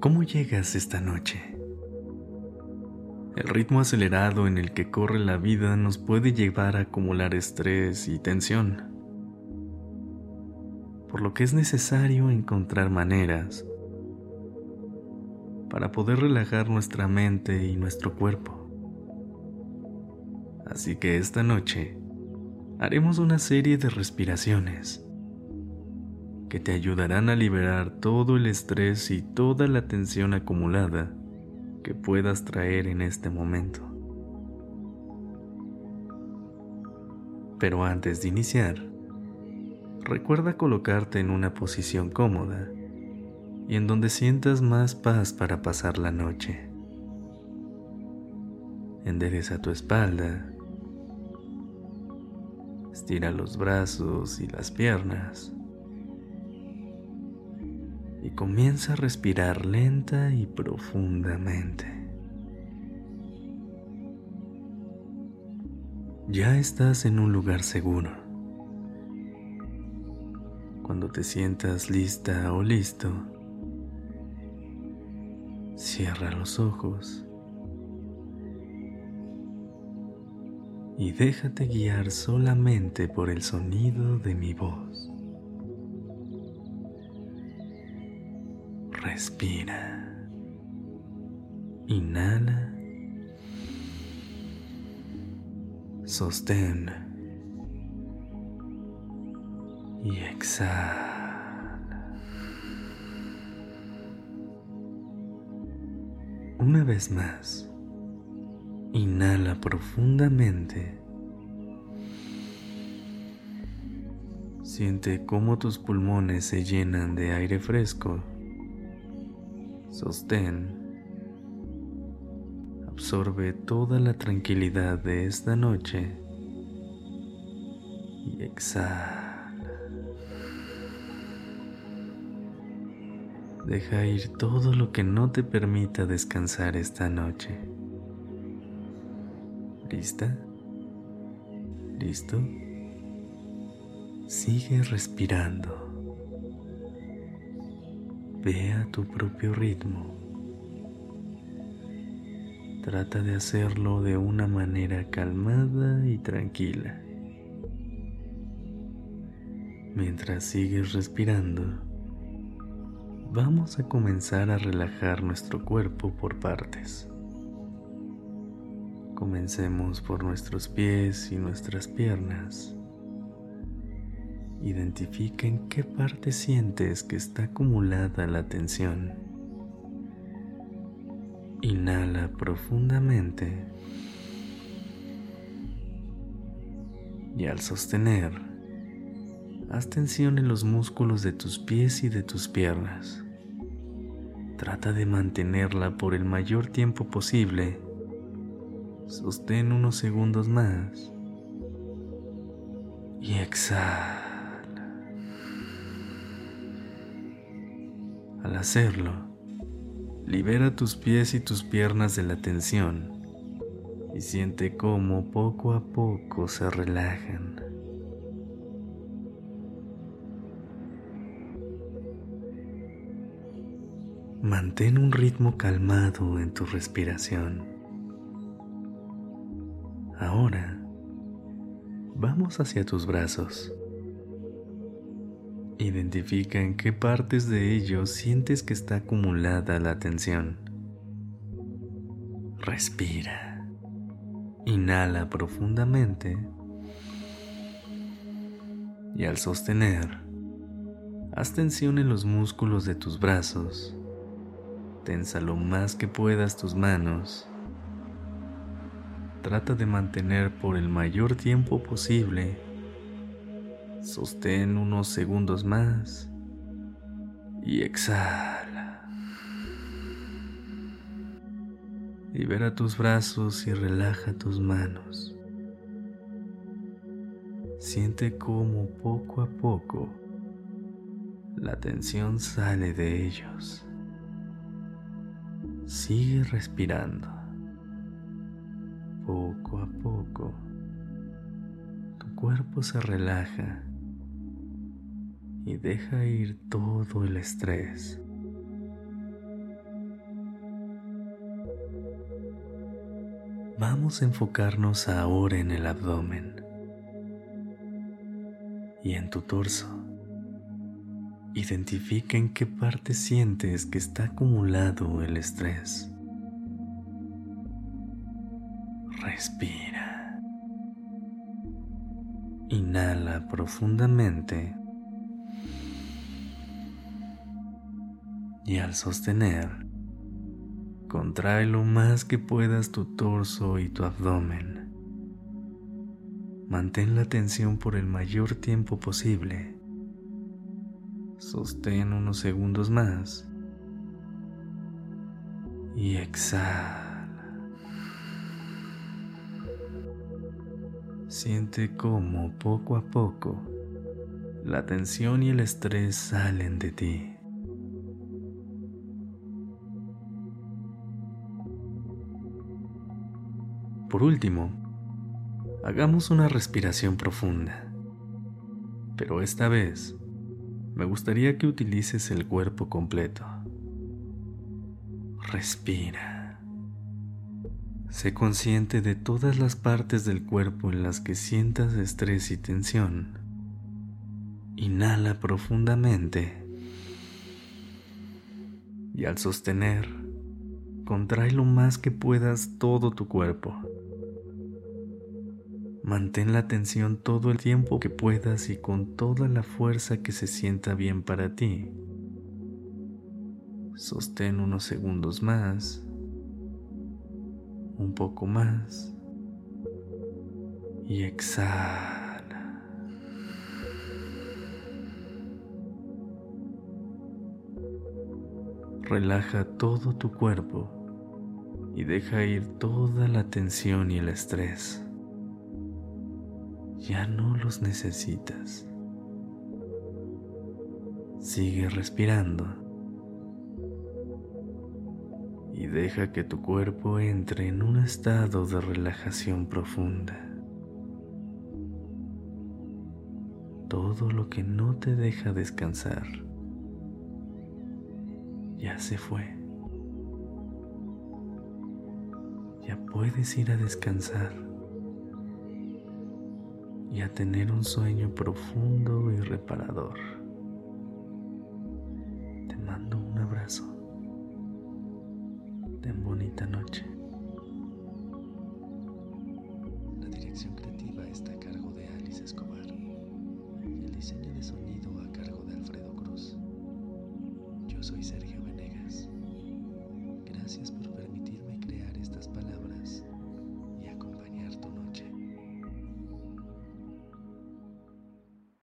¿Cómo llegas esta noche? El ritmo acelerado en el que corre la vida nos puede llevar a acumular estrés y tensión, por lo que es necesario encontrar maneras para poder relajar nuestra mente y nuestro cuerpo. Así que esta noche haremos una serie de respiraciones que te ayudarán a liberar todo el estrés y toda la tensión acumulada que puedas traer en este momento. Pero antes de iniciar, recuerda colocarte en una posición cómoda y en donde sientas más paz para pasar la noche. Endereza tu espalda, estira los brazos y las piernas comienza a respirar lenta y profundamente. Ya estás en un lugar seguro. Cuando te sientas lista o listo, cierra los ojos y déjate guiar solamente por el sonido de mi voz. Respira. Inhala. Sostén. Y exhala. Una vez más. Inhala profundamente. Siente cómo tus pulmones se llenan de aire fresco Sostén. Absorbe toda la tranquilidad de esta noche y exhala. Deja ir todo lo que no te permita descansar esta noche. ¿Lista? ¿Listo? Sigue respirando. Ve a tu propio ritmo. Trata de hacerlo de una manera calmada y tranquila. Mientras sigues respirando, vamos a comenzar a relajar nuestro cuerpo por partes. Comencemos por nuestros pies y nuestras piernas. Identifica en qué parte sientes que está acumulada la tensión. Inhala profundamente y al sostener, haz tensión en los músculos de tus pies y de tus piernas. Trata de mantenerla por el mayor tiempo posible. Sostén unos segundos más y exhala. Al hacerlo, libera tus pies y tus piernas de la tensión y siente cómo poco a poco se relajan. Mantén un ritmo calmado en tu respiración. Ahora, vamos hacia tus brazos. Identifica en qué partes de ellos sientes que está acumulada la tensión. Respira. Inhala profundamente. Y al sostener, haz tensión en los músculos de tus brazos. Tensa lo más que puedas tus manos. Trata de mantener por el mayor tiempo posible Sostén unos segundos más y exhala. Libera tus brazos y relaja tus manos. Siente cómo poco a poco la tensión sale de ellos. Sigue respirando. Poco a poco, tu cuerpo se relaja y deja ir todo el estrés. Vamos a enfocarnos ahora en el abdomen y en tu torso. Identifica en qué parte sientes que está acumulado el estrés. Respira. Inhala profundamente. Y al sostener, Contrae lo más que puedas tu torso y tu abdomen. Mantén la tensión por el mayor tiempo posible. Sostén unos segundos más. Y exhala. Siente cómo poco a poco la tensión y el estrés salen de ti. Por último, hagamos una respiración profunda. Pero esta vez, me gustaría que utilices el cuerpo completo. Respira. Sé consciente de todas las partes del cuerpo en las que sientas estrés y tensión. Inhala profundamente y al sostener, contrae lo más que puedas todo tu cuerpo. Mantén la atención todo el tiempo que puedas y con toda la fuerza que se sienta bien para ti. Sostén unos segundos más, un poco más y exhala. Relaja todo tu cuerpo y deja ir toda la tensión y el estrés ya no los necesitas. Sigue respirando y deja que tu cuerpo entre en un estado de relajación profunda. Todo lo que no te deja descansar ya se fue. Ya puedes ir a descansar y a tener un sueño profundo y reparador. Te mando un abrazo. Ten bonita noche.